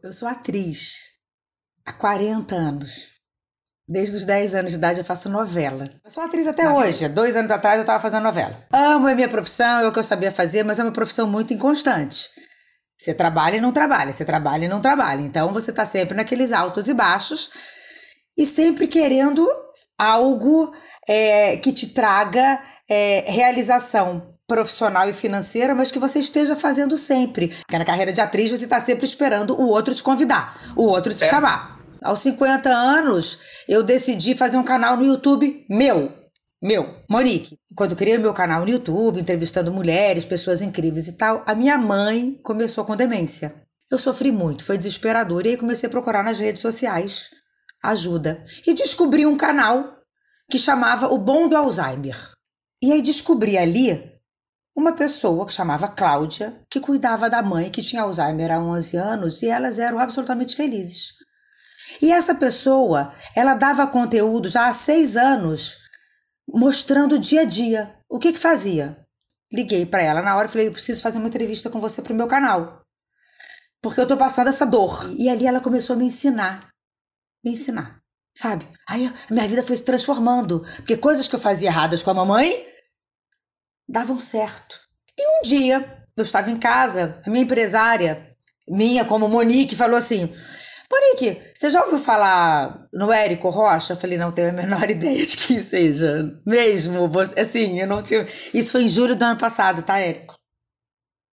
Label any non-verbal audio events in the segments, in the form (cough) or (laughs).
Eu sou atriz há 40 anos. Desde os 10 anos de idade eu faço novela. Eu sou atriz até hoje. Dois anos atrás eu estava fazendo novela. Amo a minha profissão, é o que eu sabia fazer, mas é uma profissão muito inconstante. Você trabalha e não trabalha, você trabalha e não trabalha. Então você está sempre naqueles altos e baixos e sempre querendo algo é, que te traga é, realização profissional e financeira, mas que você esteja fazendo sempre. Porque na carreira de atriz você está sempre esperando o outro te convidar, o outro te Certo. chamar. Aos 50 anos, eu decidi fazer um canal no YouTube meu. Meu, Monique. Quando eu criei o meu canal no YouTube, entrevistando mulheres, pessoas incríveis e tal, a minha mãe começou com demência. Eu sofri muito, foi desesperador. E aí comecei a procurar nas redes sociais ajuda. E descobri um canal que chamava O Bom do Alzheimer. E aí descobri ali uma pessoa que chamava Cláudia, que cuidava da mãe que tinha Alzheimer há 11 anos e elas eram absolutamente felizes. E essa pessoa, ela dava conteúdo já há seis anos, mostrando o dia a dia. O que que fazia? Liguei para ela na hora e falei: preciso fazer uma entrevista com você pro meu canal. Porque eu tô passando essa dor. E ali ela começou a me ensinar. Me ensinar. Sabe? Aí minha vida foi se transformando. Porque coisas que eu fazia erradas com a mamãe davam certo. E um dia, eu estava em casa, a minha empresária, minha como Monique, falou assim: Monique, você já ouviu falar no Érico Rocha? Eu falei, não tenho a menor (laughs) ideia de quem seja. Mesmo, assim, eu não tinha. Isso foi em julho do ano passado, tá, Érico?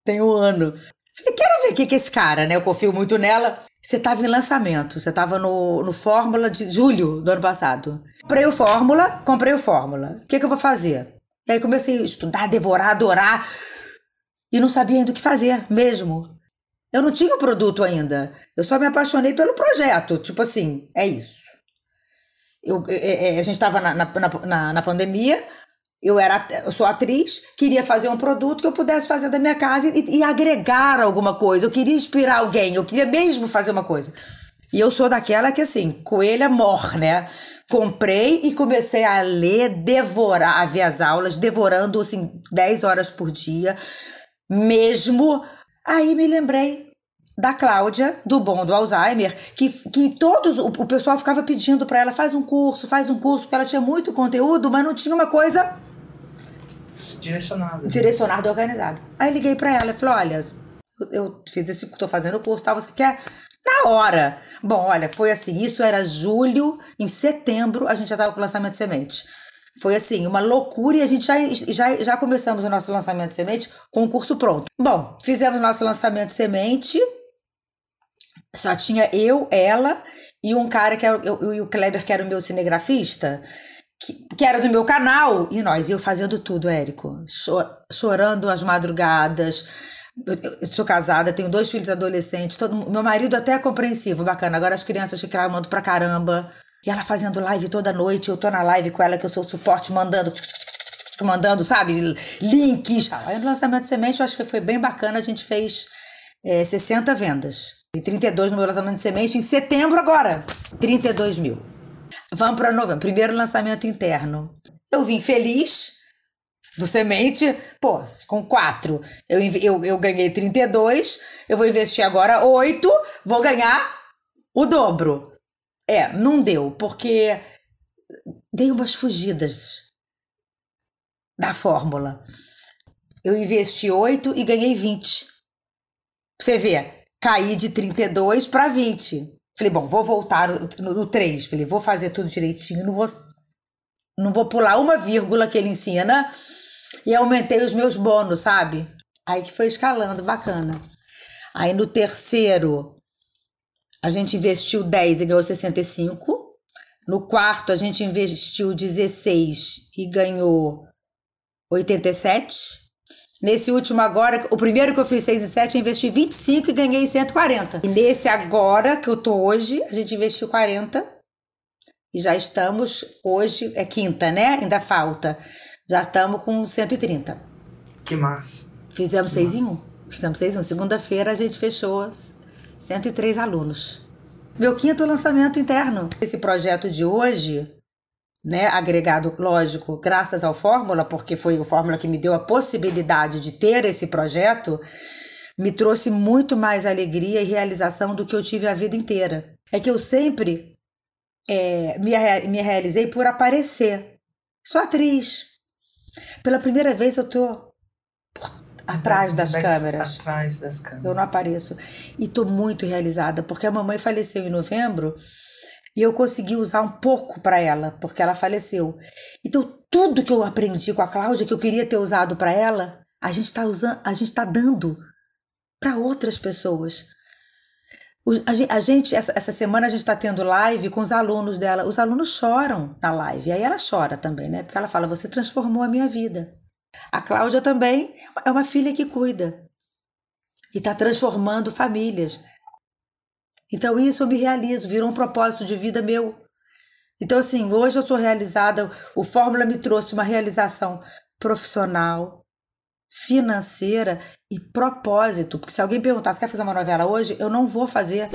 Tem um ano. Falei, quero ver o que que é esse cara, né? Eu confio muito nela. Você estava em lançamento, você estava no, no Fórmula de julho do ano passado. Comprei o Fórmula, comprei o Fórmula. O que, que eu vou fazer? E aí comecei a estudar, devorar, adorar. E não sabia ainda o que fazer mesmo. Eu não tinha o produto ainda. Eu só me apaixonei pelo projeto. Tipo assim, é isso. Eu, é, é, a gente estava na, na, na, na pandemia. Eu, era, eu sou atriz, queria fazer um produto que eu pudesse fazer da minha casa e, e agregar alguma coisa. Eu queria inspirar alguém, eu queria mesmo fazer uma coisa. E eu sou daquela que, assim, coelha mor, né? Comprei e comecei a ler, devorar, a ver as aulas, devorando, assim, 10 horas por dia, mesmo. Aí me lembrei da Cláudia, do Bom do Alzheimer, que, que todos, o, o pessoal ficava pedindo para ela, faz um curso, faz um curso, porque ela tinha muito conteúdo, mas não tinha uma coisa direcionada e organizada. Aí liguei para ela e falei: olha, eu, eu fiz esse, tô fazendo o curso, tá? Você quer? Na hora. Bom, olha, foi assim, isso era julho, em setembro a gente já tava com o lançamento de semente. Foi assim, uma loucura e a gente já, já, já começamos o nosso lançamento de semente com o curso pronto. Bom, fizemos nosso lançamento de semente, só tinha eu, ela e um cara que era eu, e o Kleber, que era o meu cinegrafista, que, que era do meu canal, e nós, eu fazendo tudo, Érico, cho- chorando as madrugadas. Eu, sou casada, tenho dois filhos adolescentes, todo, meu marido até é compreensivo, bacana. Agora as crianças reclamando pra caramba. E ela fazendo live toda noite, eu tô na live com ela, que eu sou o suporte, mandando, mandando, sabe, links. Aí no lançamento de semente, eu acho que foi bem bacana, a gente fez é, 60 vendas. E 32 no meu lançamento de semente em setembro agora. 32 mil. Vamos para novembro. Primeiro lançamento interno. Eu vim feliz do semente, pô, com quatro. Eu, inve- eu, eu ganhei 32, eu vou investir agora 8, vou ganhar o dobro. É, não deu, porque dei umas fugidas da fórmula. Eu investi 8 e ganhei 20. Pra você ver, caí de 32 para 20. Falei, bom, vou voltar no, no, no 3. Falei, vou fazer tudo direitinho, não vou, não vou pular uma vírgula que ele ensina. E aumentei os meus bônus, sabe? Aí que foi escalando, bacana. Aí no terceiro, a gente investiu 10 e ganhou 65. No quarto, a gente investiu 16 e ganhou 87. Nesse último agora, o primeiro que eu fiz 6 e 7, eu investi 25 e ganhei 140. E nesse agora que eu tô hoje, a gente investiu 40 e já estamos hoje, é quinta, né? Ainda falta. Já estamos com 130. Que massa. Fizemos 6 em 1. Fizemos 6 em 1. Segunda-feira a gente fechou 103 alunos. Meu quinto lançamento interno. Esse projeto de hoje, né, agregado, lógico, graças ao Fórmula, porque foi o Fórmula que me deu a possibilidade de ter esse projeto, me trouxe muito mais alegria e realização do que eu tive a vida inteira. É que eu sempre é, me, me realizei por aparecer. Sou atriz. Pela primeira vez eu tô atrás das câmeras. Atrás das câmeras. Eu não apareço. E tô muito realizada, porque a mamãe faleceu em novembro e eu consegui usar um pouco para ela, porque ela faleceu. Então, tudo que eu aprendi com a Cláudia, que eu queria ter usado para ela, a gente está usando, a gente está dando para outras pessoas. A gente, essa, semana a gente está tendo live com os alunos dela. Os alunos choram na live. E aí ela chora também, né? Porque ela fala: Você transformou a minha vida. A Cláudia também é uma filha que cuida e está transformando famílias. Então isso eu me realizo, virou um propósito de vida meu. Então, assim, hoje eu sou realizada, o Fórmula me trouxe uma realização profissional, financeira e propósito. Porque se alguém perguntar se quer fazer uma novela hoje, eu não vou fazer